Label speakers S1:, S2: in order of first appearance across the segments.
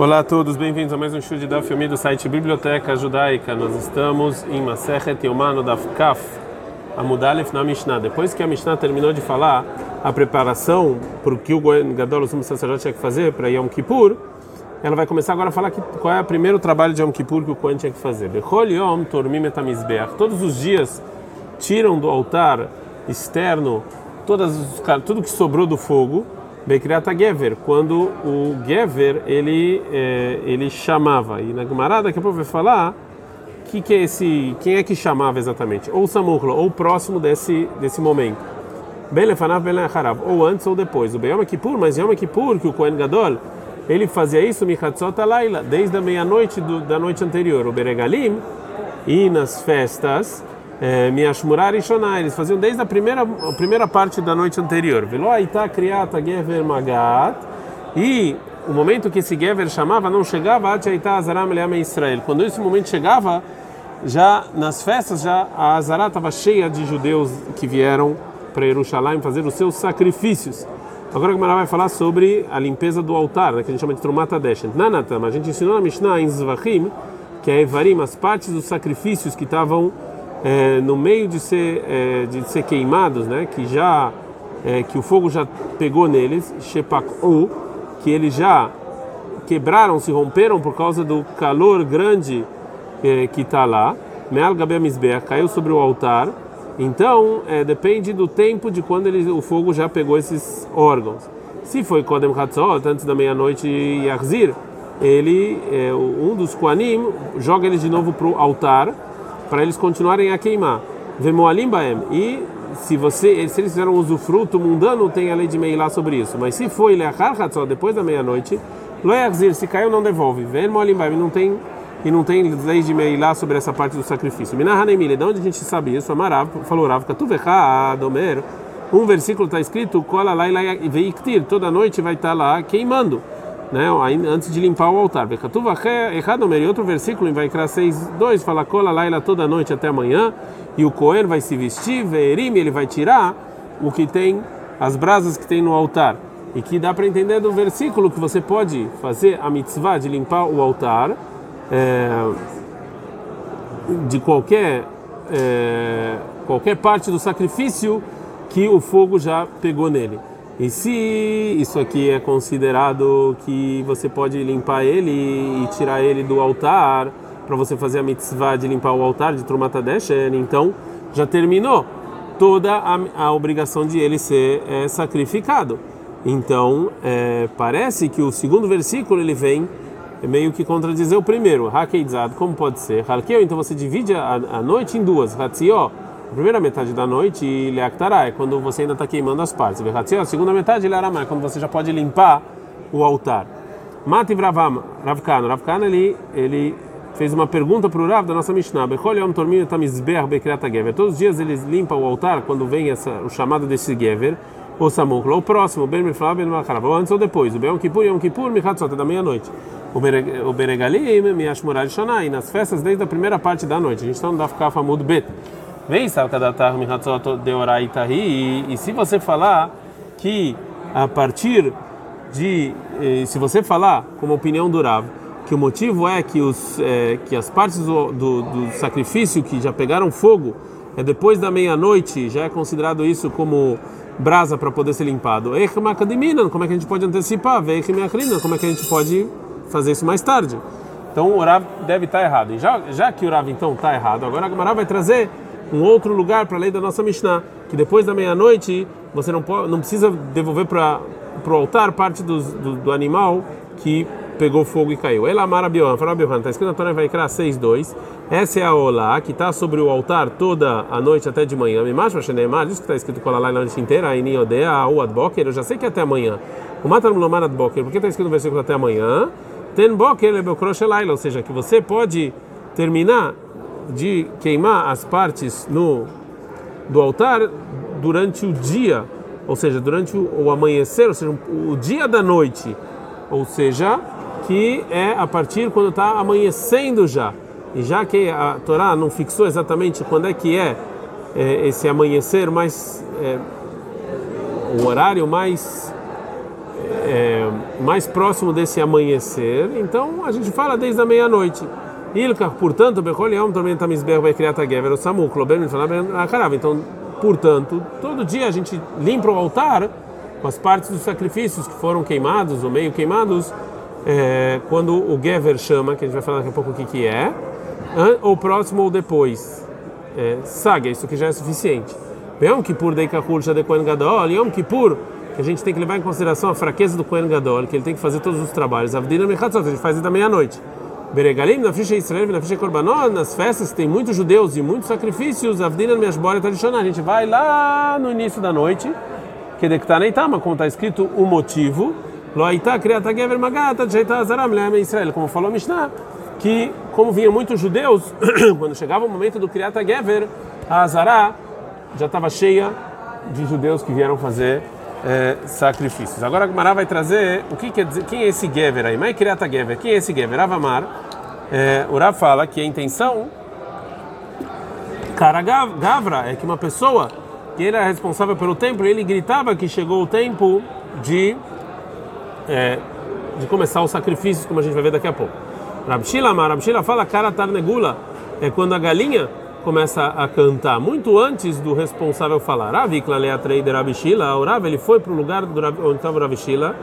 S1: Olá a todos, bem-vindos a mais um show de Daf Yomi do site Biblioteca Judaica. Nós estamos em Masechet Yomano Daf Kaf, Amudalef na Mishnah. Depois que a Mishnah terminou de falar a preparação para o que o Goen Gadol, o sumo sacerdote, tinha que fazer para Yom Kippur, ela vai começar agora a falar que, qual é o primeiro trabalho de Yom Kippur que o Kohen tinha que fazer. Bechol Yom Tormim Etamizbeach. Todos os dias tiram do altar externo todas, tudo que sobrou do fogo Bekriata Gever, quando o Gever ele, é, ele chamava. E na Gemara daqui a pouco vai falar que que é esse, quem é que chamava exatamente? Ou Samuchlo, ou próximo desse, desse momento. Ben Lefanav, Ben Lecharav, ou antes ou depois. O Beyom Kippur, mas Yom Kippur, que o Kohen Gadol, ele fazia isso, Michatzot Laila, desde a meia-noite da noite anterior. O Beregalim, e nas festas, é, Miashmurar e eles faziam desde a primeira, a primeira parte da noite anterior. Veloaita criata Gever Magat. E o momento que esse Gever chamava não chegava Achaita Azaram Israel. Quando esse momento chegava, já nas festas, já a Azará estava cheia de judeus que vieram para Jerusalém fazer os seus sacrifícios. Agora a Gemara vai falar sobre a limpeza do altar, né, que a gente chama de Trumata Deshen. Nanatam, a gente ensinou na Mishnah em Zvachim, que é Evarim, as partes dos sacrifícios que estavam é, no meio de ser, é, de ser queimados, né, que já é, que o fogo já pegou neles, shepaku, que eles já quebraram, se romperam por causa do calor grande é, que está lá, meal caiu sobre o altar. Então é, depende do tempo de quando ele, o fogo já pegou esses órgãos. Se foi Kodem Hatzot, antes da meia-noite Yarzir, ele, é, um dos Koanim, joga eles de novo para o altar para eles continuarem a queimar. Vemoalim baem. E se você, se eles fizeram usufruto mundano, tem a lei de Meilá sobre isso. Mas se foi leachar só depois da meia-noite, loyachzir, se caiu não devolve. Vemoalim baem, não tem e não tem lei de Meilá sobre essa parte do sacrifício. Minahanemile, de onde a gente sabe isso? Amarav falou Rav, Katuvecha Adomer. Um versículo está escrito: Kola laila veiktir, toda noite vai estar tá lá queimando né, antes de limpar o altar. E outro versículo em Vaikra 6:2 fala cola laila toda noite até amanhã, e o Cohen vai se vestir, veerim, ele vai tirar o que tem, as brasas que tem no altar. E que dá para entender do versículo que você pode fazer a mitzvah de limpar o altar é, de qualquer, é, qualquer parte do sacrifício que o fogo já pegou nele. E se isso aqui é considerado que você pode limpar ele e tirar ele do altar para você fazer a mitzvah de limpar o altar de Trumatadeshen, então já terminou toda a, a obrigação de ele ser é, sacrificado. Então é, parece que o segundo versículo ele vem meio que contradizer o primeiro. Hakeidzad, como pode ser? Halkeu, então você divide a, a noite em duas. Hatzió a primeira metade da noite, Leaktará, é quando você ainda está queimando as partes. A segunda metade, Learamá, é quando você já pode limpar o altar. Mati Ravam, Ravkano. Ravkano, ele, ele fez uma pergunta para o Rav da nossa Mishnah. Todos os dias eles limpam o altar quando vem essa, o chamado desse Gever, o Samuklo. O próximo, Ben Miflav, Ben Macharav. Ou antes ou depois. O Ben Kippur, Yom Kippur, Michatzot, da meia-noite. O Beregalim, Miashmurar Shonai. Nas festas desde a primeira parte da noite. A gente está no Dafkaf Amud Bet. Vem, Salkadatar Mihatzot Deoraitahi. E se você falar que a partir de. Eh, se você falar, como opinião do Rav, que o motivo é que, os, é, que as partes do, do, do, sacrifício que já pegaram fogo é depois da meia-noite, já é considerado isso como brasa para poder ser limpado. Como é que a gente pode antecipar? Como é que a gente pode fazer isso mais tarde? Então o Rav deve estar errado. E já, já que o Rav então está errado, agora a Gemara vai trazer um outro lugar para a lei da nossa Mishnah, que depois da meia-noite você não, pode, não precisa devolver para o altar parte do, do, animal que pegou fogo e caiu. Ela amara Biohan, fala Biohan, está escrito na Torá vai criar 6.2. Essa é a Olá, que está sobre o altar toda a noite até de manhã. Me mais Shenemar, isso que está escrito com a lá na noite inteira, aí Niodea, o Adboker, eu já sei que é até amanhã. O Matar Mulomar Adboker, por que está escrito no versículo até amanhã? Ten Boker, ou seja, que você pode terminar de queimar as partes no do altar durante o dia, ou seja, durante o, o amanhecer, ou seja, o, dia da noite, ou seja, que é a partir quando está amanhecendo já. E já que a Torá não fixou exatamente quando é que é, é esse amanhecer mais é, o horário mais é, mais próximo desse amanhecer, então a gente fala desde a meia-noite. Ilka, portanto, Bechol Yom Tormenta Misber vai criar Tagever, o Samu, Kloben, Akarava. Então, portanto, todo dia a gente limpa o altar com as partes dos sacrifícios que foram queimados ou meio queimados, é, quando o Gever chama, que a gente vai falar daqui a pouco o que, que é, ou próximo ou depois. É, saga, isso que já é suficiente. Yom Kippur dei Kahul de Kohen Gadol, Yom Kippur, que a gente tem que levar em consideração a fraqueza do Kohen Gadol, que ele tem que fazer todos os trabalhos. Avdina Mechatzot, gente faz da meia-noite. Beregalim, na ficha Israel, na ficha Korbanot, nas festas tem muitos judeus e muitos sacrifícios. Avdina Meshbora tradicional. A gente vai lá no início da noite, que Dektaneitama, como está escrito o motivo. Loaita Kriata Gever Magata, Jeita Azaram, Israel, como falou Mishnah que, como vinham muitos judeus, quando chegava o momento do Kriyat Gever, a Azará já estava cheia de judeus que vieram fazer é, sacrifícios. Agora a Gemara vai trazer o que quer dizer, quem é esse Gever aí? Mas Kriyat Gever, quem é esse Gever? Ravamar, é, fala que a intenção, cara Gavra, é que uma pessoa que era responsável pelo templo, ele gritava que chegou o tempo de, é, de começar os sacrifícios, como a gente vai ver daqui a pouco. Rabshila, Rabshila fala cara tarnegula, é quando a galinha começa a cantar, muito antes do responsável falar. Ravikla lea trader Rabshila, o Rav, ele foi para o lugar onde estava o Rabshila,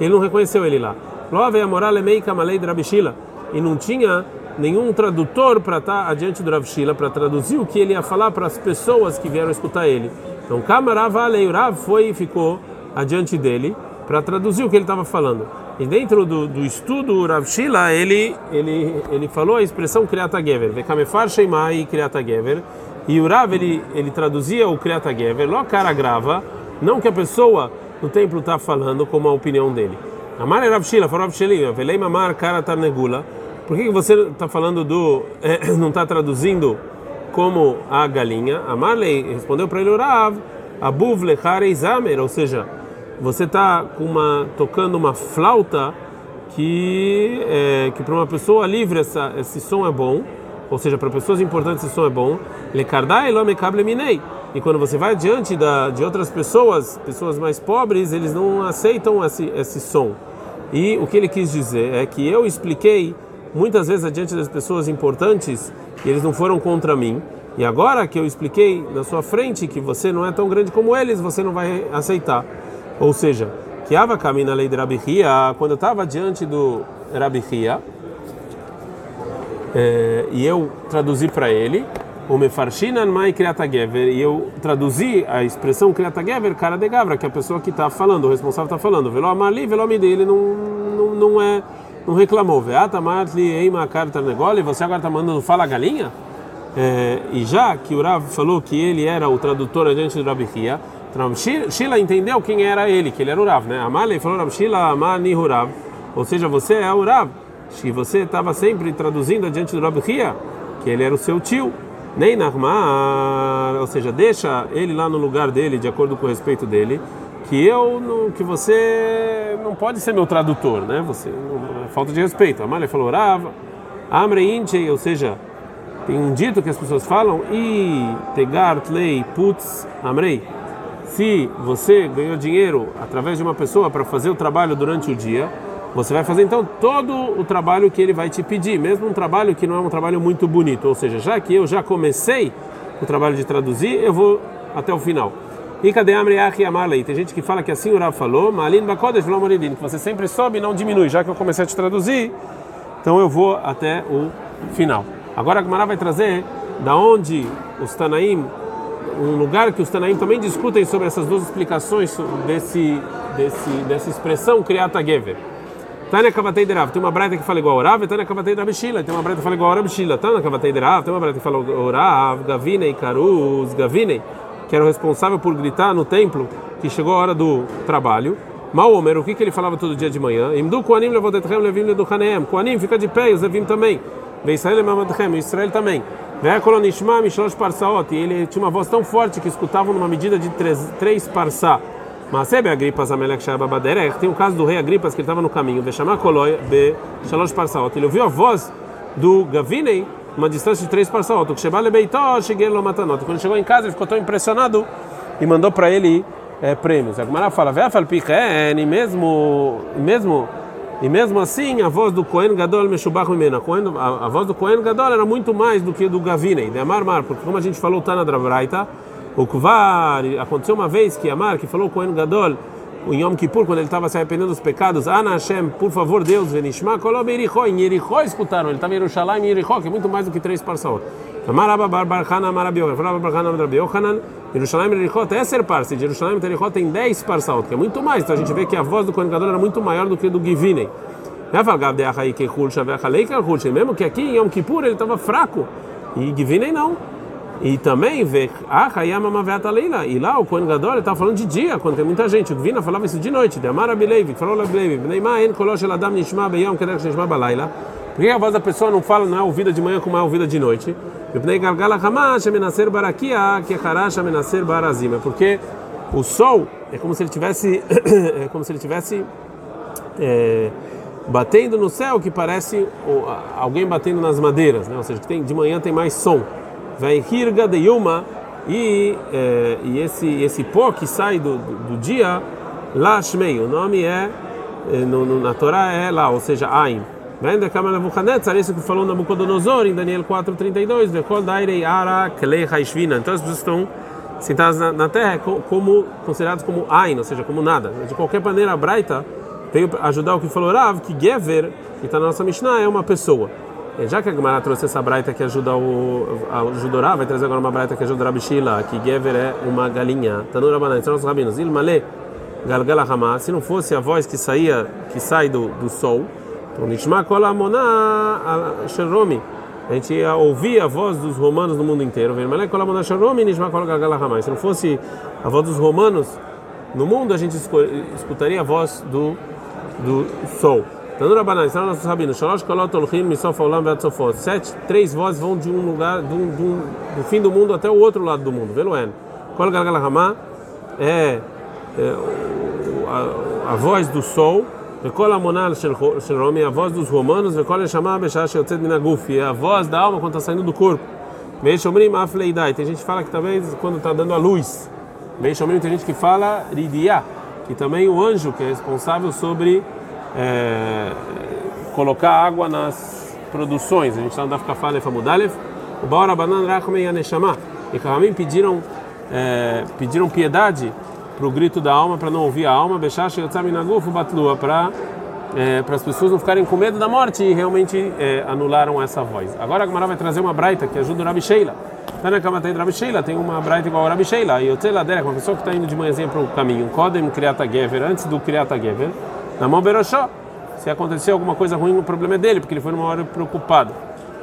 S1: ele não reconheceu ele lá. Love a moral lemei kamalei de Rabshila, e não tinha nenhum tradutor para estar tá adiante do Rabshila para traduzir o que ele ia falar para as pessoas que vieram escutar ele. Então, Kamarava o Rav foi e ficou adiante dele para traduzir o que ele estava falando. E dentro do, do estudo Rav Shila, ele, ele, ele falou a expressão Kriata Gever, Vekamefar Sheimai Kriata Gever, e o Rav ele, ele traduzia o Kriata Gever, lo cara grava, não que a pessoa no templo está falando como a opinião dele. Amar Rav Shila, falou Rav Shila, Velei Mamar Kara Tarnegula, por que você está falando do, é, não está traduzindo como a galinha? Amarlei respondeu para ele o Rav, Abuv Lecharei Zamer, ou seja, você está uma tocando uma flauta que é, que para uma pessoa livre essa, esse som é bom, ou seja, para pessoas importantes esse som é bom. Lekardai lomekable minei. E quando você vai diante da, de outras pessoas, pessoas mais pobres, eles não aceitam esse, esse som. E o que ele quis dizer é que eu expliquei muitas vezes adiante das pessoas importantes e eles não foram contra mim. E agora que eu expliquei na sua frente que você não é tão grande como eles, você não vai aceitar. Ou seja, que Ava caminha lei de Rabihia, quando eu estava diante do Rabihia, é, e eu traduzi para ele, o Mefarshinan Mai Kriata Gever, e eu traduzi a expressão Kriata Gever, cara de Gavra, que é a pessoa que está falando, o responsável está falando, Velo Amali, Velo Amide, ele não, não, não, é, não reclamou, Veata Matli Eima Karta Negole, você agora está mandando fala galinha? É, e já que o Rav falou que ele era o tradutor adiante do Rabihia, Shila entendeu quem era ele, que ele era o Rav, né? Amalei falou Rav Shila Amani Rav, ou seja, você é o Rav, que você estava sempre traduzindo adiante do Rav Ria, que ele era o seu tio, nem Narmar, ou seja, deixa ele lá no lugar dele, de acordo com o respeito dele, que eu não, que você não pode ser meu tradutor, né? Você é falta de respeito. Amalei falou Rav, Amre Inche, ou seja, tem um dito que as pessoas falam, e tegar tlei putz amrei se você ganhou dinheiro através de uma pessoa para fazer o trabalho durante o dia, você vai fazer então todo o trabalho que ele vai te pedir, mesmo um trabalho que não é um trabalho muito bonito. Ou seja, já que eu já comecei o trabalho de traduzir, eu vou até o final. E cadê Amriach e Amalei? Tem gente que fala que assim o Rav falou, Malin Bakodesh Vlomoridin, que você sempre sobe e não diminui. Já que eu comecei a te traduzir, então eu vou até o final. Agora a Gemara vai trazer da onde os Tanaim um lugar que os Tanaim também discutem sobre essas duas explicações desse, desse, dessa expressão Kriata Gever. Tânia Kavatei de Rav, tem uma breta que fala igual ao Rav, e Tânia Kavatei Rabishila, tem uma breta que fala igual ao Rabishila. Tânia Kavatei de Rav, tem uma breta que fala o Rav, Gavinei, Karuz, Gavinei, que era o responsável por gritar no templo que chegou a hora do trabalho. Maomer, o que, que ele falava todo dia de manhã? Imdu Koanim levodetchem levim leduchaneem. Koanim, fica de pé, os levim também. Veisrael lemadchem, Israel também. Parsaot. E ele tinha uma voz tão forte que escutavam numa medida de três, três parsá. Mas sebe Agripas Amelech Shababaderech. Tem um caso do rei Agripas que ele estava no caminho. Ve'shamar koloi be shalosh parsaot. Ele ouviu a voz do Gavinei uma distância de três parsaot. Quando ele chegou em casa, ele ficou tão impressionado e mandou para ele é, prêmios. A Gemara fala, mesmo, mesmo, e mesmo assim a voz do Cohen Gadol Meshubach Mimena. A, a voz do Cohen Gadol era muito mais do que do Gavinei, de Amar Mar, porque como a gente falou, tá na Drabraita, o Kvar, aconteceu uma vez que Amar, que falou Cohen Gadol, em Yom Kippur, quando ele estava se arrependendo dos pecados, Ana Hashem, por favor, Deus, Venishma, Kolob Yerichó, em Yerichó escutaram, ele estava em Yerushalayim, em Yerichó, que é muito mais do que três parsaot. Amaraba Barbarchana, Marabio, falava Barbarchana, Marabio, Hanan, Yerushalayim Yerichó, é ser parça, de Yerushalayim Yerichó tem dez parsaot, que é muito mais, então a gente vê que a voz do Kohen Gadol era muito maior do que do Givinei. Mesmo que aqui em Yom Kippur ele estava fraco, e Givinei não. E também vê a Hayama Maveta Leila. E lá o Kohen Gadol estava falando de dia, quando tem muita gente. O Gvina falava isso de noite. De falou nishma beyom kedek nishma balaila. Por que a voz da pessoa não fala, não é ouvida de manhã como é ouvida de noite? Porque o sol é como se ele tivesse, é como se ele tivesse é, batendo no céu, que parece alguém batendo nas madeiras, né? Ou seja, que tem, de manhã tem mais som. Vai hirga de yuma e, é, e esse esse pó que sai do, do, do dia lashmei o nome é, é no, no, na Torá é lá ou seja ain vem da câmara Nabucodonosor isso que falou Nabucodonosor em Daniel 4:32 vekol dairei ara klei haishvina então as pessoas estão sentadas na, na terra como considerados como ain ou seja como nada de qualquer maneira a Braita veio ajudar o que falou Rav que Gever que está na nossa Mishnah é uma pessoa já que a Gemara trouxe essa braita que ajuda o ajudorá, vai trazer agora uma braita que ajuda o Rabishila, que Gever é uma galinha. Tanura Banana, são os rabinos. Ilmale Galgala Hama, se não fosse a voz que saía, que sai do, do sol, então Nishma Kolamona Sheromi. A gente ia ouvir a voz dos romanos no mundo inteiro. Se não fosse a voz dos romanos no mundo, a gente escutaria a voz do, do sol. Tanura. Sete, três vozes vão de um lugar, do, do, do fim do mundo até o outro lado do mundo. Veloen. Kol galgalahama é, é a, a voz do sol. Vekol amonal sheromi, a voz dos romanos. Vekol eshama beshah sheotzet minaguf. É a voz da alma quando está saindo do corpo. Meishomrim afleidai. Tem gente que fala que talvez quando está dando a luz. Meishomrim tem gente que fala ridiá. Que também o anjo que é responsável sobre colocar água nas produções. A gente está andando ficar falando Famudalev. O Baora Banan. E pediram, pediram piedade para o grito da alma, para não ouvir a alma. Para é, para as pessoas não ficarem com medo da morte e realmente é, anularam essa voz. Agora a Gamara vai trazer uma braita que ajuda o Rabi Sheila. De Rabi Sheila, tem uma braita igual ao Rabi Sheila. E o Ladera, uma pessoa que está indo de manhãzinha para o caminho, Kodem Kriata Gever, antes do Kriata Gever, na mão Beroshó. Se aconteceu alguma coisa ruim, o problema é dele, porque ele foi numa hora preocupado,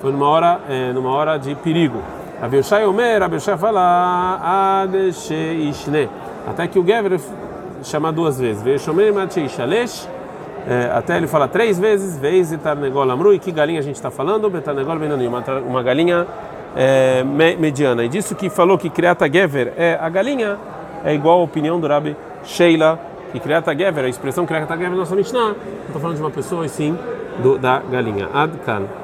S1: foi numa hora, é, numa hora de perigo. Abiushai Omer, Abiushai fala, Adeshe Ishne. Até que o Gever chama duas vezes. Shalesh. Até ele fala três vezes, vez e Tarnegol Amru. E que galinha a gente está falando? Betarnegol Benani, uma, uma galinha é, mediana. E disso que falou que Kriata Gever é a galinha, é igual a opinião do Rabi Sheila e Kriata Gever, a expressão Kriata Gever, nossa Mishnah, não estou falando de uma pessoa, e sim do, da galinha. Ad Kan.